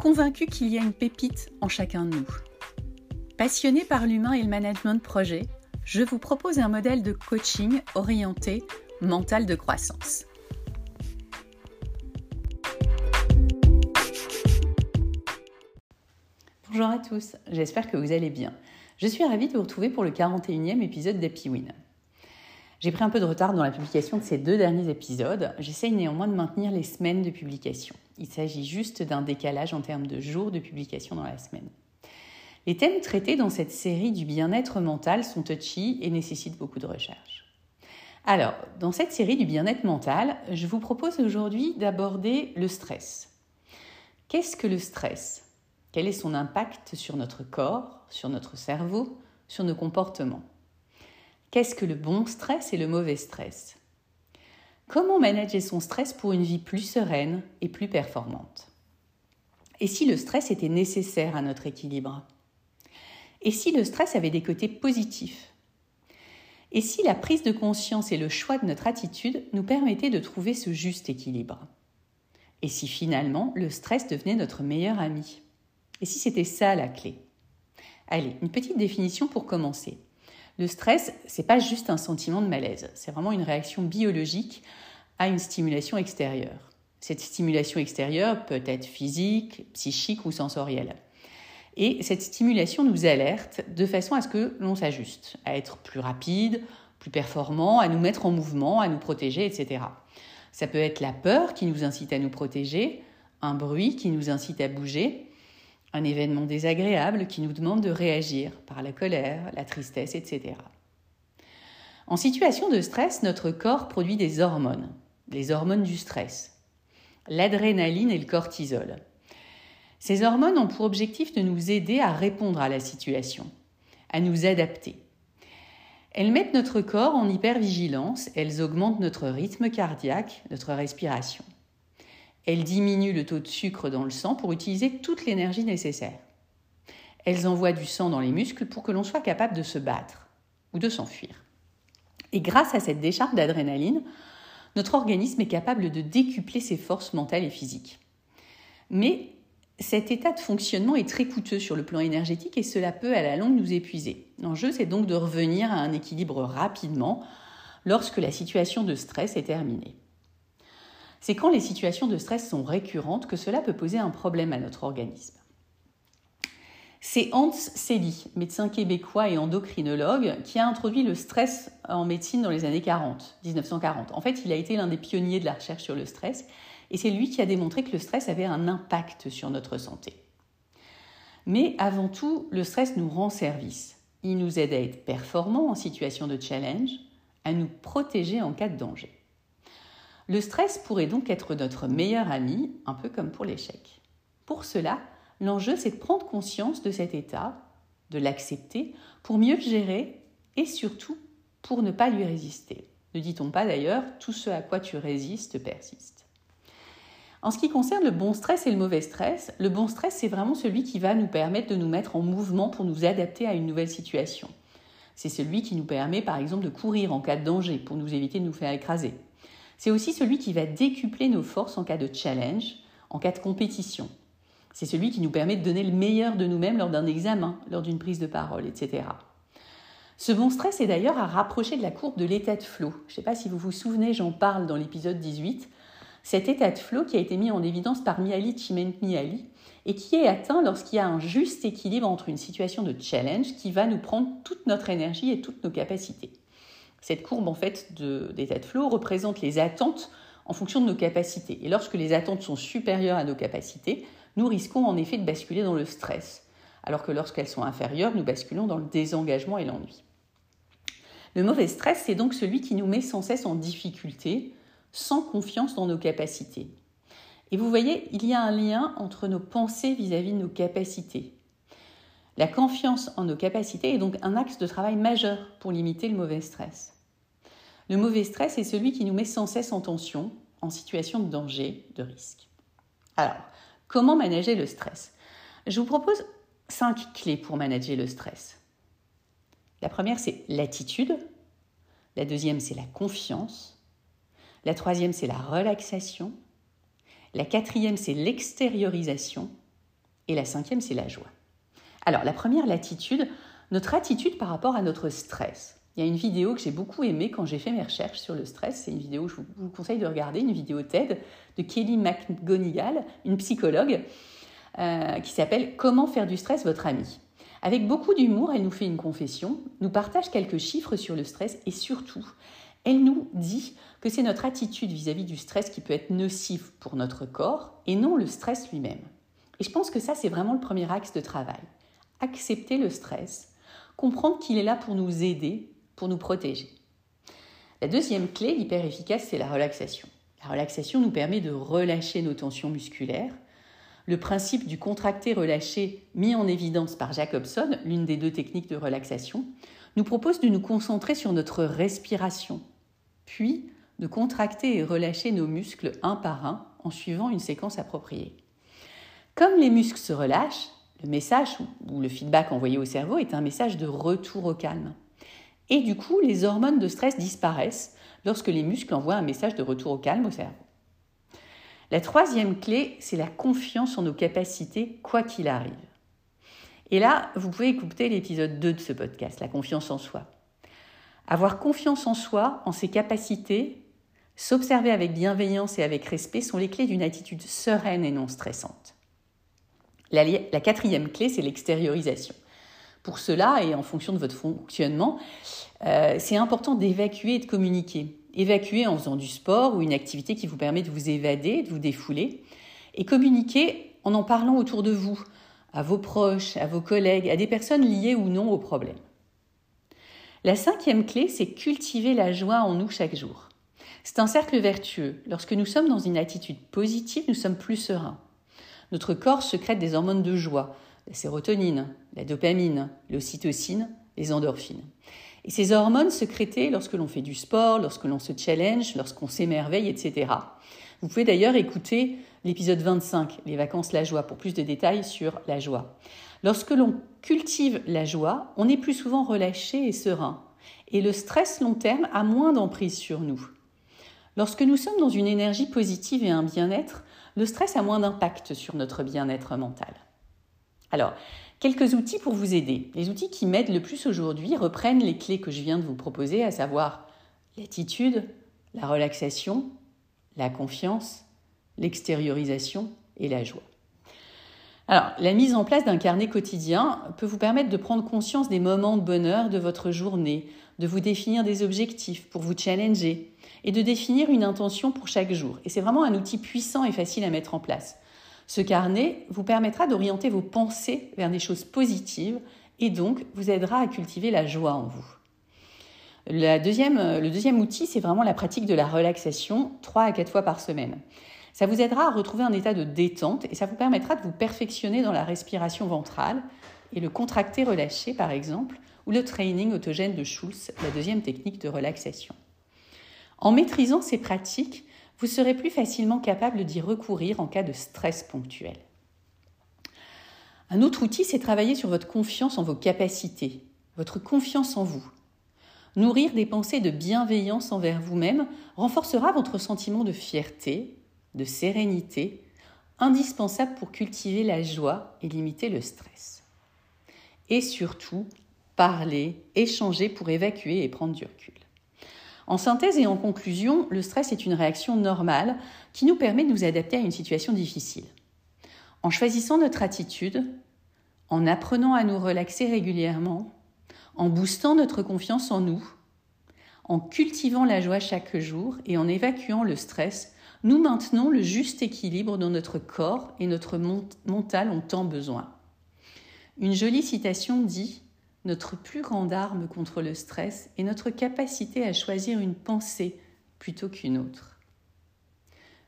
convaincu qu'il y a une pépite en chacun de nous. Passionné par l'humain et le management de projet, je vous propose un modèle de coaching orienté mental de croissance. Bonjour à tous, j'espère que vous allez bien. Je suis ravie de vous retrouver pour le 41e épisode d'Happy Win. J'ai pris un peu de retard dans la publication de ces deux derniers épisodes. J'essaye néanmoins de maintenir les semaines de publication. Il s'agit juste d'un décalage en termes de jours de publication dans la semaine. Les thèmes traités dans cette série du bien-être mental sont touchy et nécessitent beaucoup de recherche. Alors, dans cette série du bien-être mental, je vous propose aujourd'hui d'aborder le stress. Qu'est-ce que le stress? Quel est son impact sur notre corps, sur notre cerveau, sur nos comportements? Qu'est-ce que le bon stress et le mauvais stress? Comment manager son stress pour une vie plus sereine et plus performante? Et si le stress était nécessaire à notre équilibre? Et si le stress avait des côtés positifs? Et si la prise de conscience et le choix de notre attitude nous permettaient de trouver ce juste équilibre? Et si finalement le stress devenait notre meilleur ami? Et si c'était ça la clé? Allez, une petite définition pour commencer. Le stress, c'est pas juste un sentiment de malaise, c'est vraiment une réaction biologique à une stimulation extérieure. Cette stimulation extérieure peut être physique, psychique ou sensorielle. Et cette stimulation nous alerte de façon à ce que l'on s'ajuste, à être plus rapide, plus performant, à nous mettre en mouvement, à nous protéger, etc. Ça peut être la peur qui nous incite à nous protéger, un bruit qui nous incite à bouger, un événement désagréable qui nous demande de réagir par la colère, la tristesse, etc. En situation de stress, notre corps produit des hormones, les hormones du stress, l'adrénaline et le cortisol. Ces hormones ont pour objectif de nous aider à répondre à la situation, à nous adapter. Elles mettent notre corps en hypervigilance, elles augmentent notre rythme cardiaque, notre respiration. Elles diminuent le taux de sucre dans le sang pour utiliser toute l'énergie nécessaire. Elles envoient du sang dans les muscles pour que l'on soit capable de se battre ou de s'enfuir. Et grâce à cette décharge d'adrénaline, notre organisme est capable de décupler ses forces mentales et physiques. Mais cet état de fonctionnement est très coûteux sur le plan énergétique et cela peut à la longue nous épuiser. L'enjeu, c'est donc de revenir à un équilibre rapidement lorsque la situation de stress est terminée. C'est quand les situations de stress sont récurrentes que cela peut poser un problème à notre organisme. C'est Hans Selye, médecin québécois et endocrinologue, qui a introduit le stress en médecine dans les années 40, 1940. En fait, il a été l'un des pionniers de la recherche sur le stress, et c'est lui qui a démontré que le stress avait un impact sur notre santé. Mais avant tout, le stress nous rend service. Il nous aide à être performants en situation de challenge, à nous protéger en cas de danger. Le stress pourrait donc être notre meilleur ami, un peu comme pour l'échec. Pour cela, l'enjeu c'est de prendre conscience de cet état, de l'accepter, pour mieux le gérer et surtout pour ne pas lui résister. Ne dit-on pas d'ailleurs, tout ce à quoi tu résistes persiste. En ce qui concerne le bon stress et le mauvais stress, le bon stress, c'est vraiment celui qui va nous permettre de nous mettre en mouvement pour nous adapter à une nouvelle situation. C'est celui qui nous permet par exemple de courir en cas de danger pour nous éviter de nous faire écraser. C'est aussi celui qui va décupler nos forces en cas de challenge, en cas de compétition. C'est celui qui nous permet de donner le meilleur de nous-mêmes lors d'un examen, lors d'une prise de parole, etc. Ce bon stress est d'ailleurs à rapprocher de la courbe de l'état de flow. Je ne sais pas si vous vous souvenez, j'en parle dans l'épisode 18. Cet état de flow qui a été mis en évidence par Mihaly Csikszentmihalyi et qui est atteint lorsqu'il y a un juste équilibre entre une situation de challenge qui va nous prendre toute notre énergie et toutes nos capacités. Cette courbe en fait d'état de, flow représente les attentes en fonction de nos capacités. Et lorsque les attentes sont supérieures à nos capacités, nous risquons en effet de basculer dans le stress, alors que lorsqu'elles sont inférieures, nous basculons dans le désengagement et l'ennui. Le mauvais stress, c'est donc celui qui nous met sans cesse en difficulté, sans confiance dans nos capacités. Et vous voyez, il y a un lien entre nos pensées vis-à-vis de nos capacités. La confiance en nos capacités est donc un axe de travail majeur pour limiter le mauvais stress. Le mauvais stress est celui qui nous met sans cesse en tension, en situation de danger, de risque. Alors, comment manager le stress? Je vous propose cinq clés pour manager le stress. La première, c'est l'attitude. La deuxième, c'est la confiance. La troisième, c'est la relaxation. La quatrième, c'est l'extériorisation. Et la cinquième, c'est la joie. Alors, la première, l'attitude. Notre attitude par rapport à notre stress. Il y a une vidéo que j'ai beaucoup aimée quand j'ai fait mes recherches sur le stress. C'est une vidéo que je vous conseille de regarder, une vidéo TED de Kelly McGonigal, une psychologue, euh, qui s'appelle Comment faire du stress votre ami? Avec beaucoup d'humour, elle nous fait une confession, nous partage quelques chiffres sur le stress et surtout, elle nous dit que c'est notre attitude vis-à-vis du stress qui peut être nocive pour notre corps et non le stress lui-même. Et je pense que ça, c'est vraiment le premier axe de travail. Accepter le stress, comprendre qu'il est là pour nous aider, pour nous protéger. La deuxième clé, l'hyper efficace, c'est la relaxation. La relaxation nous permet de relâcher nos tensions musculaires, le principe du contracté-relâché mis en évidence par Jacobson, l'une des deux techniques de relaxation, nous propose de nous concentrer sur notre respiration, puis de contracter et relâcher nos muscles un par un en suivant une séquence appropriée. Comme les muscles se relâchent, le message ou le feedback envoyé au cerveau est un message de retour au calme. Et du coup, les hormones de stress disparaissent lorsque les muscles envoient un message de retour au calme au cerveau. La troisième clé, c'est la confiance en nos capacités, quoi qu'il arrive. Et là, vous pouvez écouter l'épisode 2 de ce podcast, la confiance en soi. Avoir confiance en soi, en ses capacités, s'observer avec bienveillance et avec respect sont les clés d'une attitude sereine et non stressante. La, quatrième clé, c'est l'extériorisation. Pour cela, et en fonction de votre fonctionnement, euh, c'est important d'évacuer et de communiquer. Évacuer en faisant du sport ou une activité qui vous permet de vous évader, de vous défouler. Et communiquer en en parlant autour de vous, à vos proches, à vos collègues, à des personnes liées ou non au problème. La cinquième clé, c'est cultiver la joie en nous chaque jour. C'est un cercle vertueux. Lorsque nous sommes dans une attitude positive, nous sommes plus sereins. Notre corps secrète des hormones de joie, la sérotonine, la dopamine, l'ocytocine, les endorphines. Et ces hormones sécrétées lorsque l'on fait du sport, lorsque l'on se challenge, lorsqu'on s'émerveille, etc. Vous pouvez d'ailleurs écouter l'épisode 25, Les vacances, la joie, pour plus de détails sur la joie. Lorsque l'on cultive la joie, on est plus souvent relâché et serein. Et le stress long terme a moins d'emprise sur nous. Lorsque nous sommes dans une énergie positive et un bien-être, le stress a moins d'impact sur notre bien-être mental. Alors, Quelques outils pour vous aider. Les outils qui m'aident le plus aujourd'hui reprennent les clés que je viens de vous proposer, à savoir l'attitude, la relaxation, la confiance, l'extériorisation et la joie. La mise en place d'un carnet quotidien peut vous permettre de prendre conscience des moments de bonheur de votre journée, de vous définir des objectifs pour vous challenger et de définir une intention pour chaque jour. Et c'est vraiment un outil puissant et facile à mettre en place. Ce carnet vous permettra d'orienter vos pensées vers des choses positives et donc vous aidera à cultiver la joie en vous. le deuxième outil, c'est vraiment la pratique de la relaxation, 3 à 4 fois par semaine. Ça vous aidera à retrouver un état de détente et ça vous permettra de vous perfectionner dans la respiration ventrale et le contracté relâché par exemple, ou le training autogène de Schulz, la deuxième technique de relaxation. En maîtrisant ces pratiques, vous serez plus facilement capable d'y recourir en cas de stress ponctuel. Un autre outil, c'est travailler sur votre confiance en vos capacités, votre confiance en vous. Nourrir des pensées de bienveillance envers vous-même renforcera votre sentiment de fierté, de sérénité, indispensable pour cultiver la joie et limiter le stress. Et surtout, parler, échanger pour évacuer et prendre du recul. En synthèse et en conclusion, le stress est une réaction normale qui nous permet de nous adapter à une situation difficile. En choisissant notre attitude, en apprenant à nous relaxer régulièrement, en boostant notre confiance en nous, en cultivant la joie chaque jour et en évacuant le stress, nous maintenons le juste équilibre dont notre corps et notre mental ont tant besoin. Une jolie citation dit notre plus grande arme contre le stress est notre capacité à choisir une pensée plutôt qu'une autre.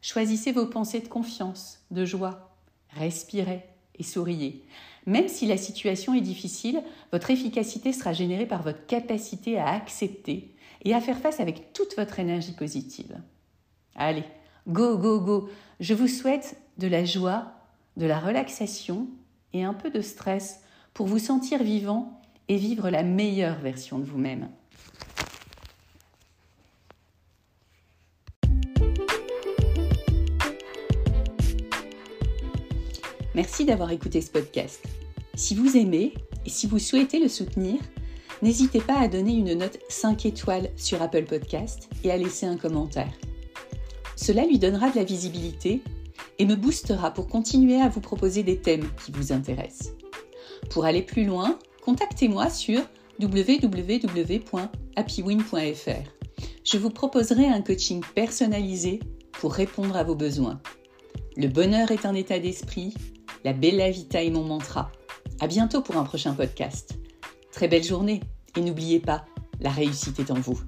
Choisissez vos pensées de confiance, de joie. Respirez et souriez. Même si la situation est difficile, votre efficacité sera générée par votre capacité à accepter et à faire face avec toute votre énergie positive. Allez, go, go, go. Je vous souhaite de la joie, de la relaxation et un peu de stress pour vous sentir vivant et vivre la meilleure version de vous-même. Merci d'avoir écouté ce podcast. Si vous aimez et si vous souhaitez le soutenir, n'hésitez pas à donner une note 5 étoiles sur Apple Podcast et à laisser un commentaire. Cela lui donnera de la visibilité et me boostera pour continuer à vous proposer des thèmes qui vous intéressent. Pour aller plus loin, contactez-moi sur www.happywin.fr. Je vous proposerai un coaching personnalisé pour répondre à vos besoins. Le bonheur est un état d'esprit, la bella vita est mon mantra. À bientôt pour un prochain podcast. Très belle journée et n'oubliez pas, la réussite est en vous.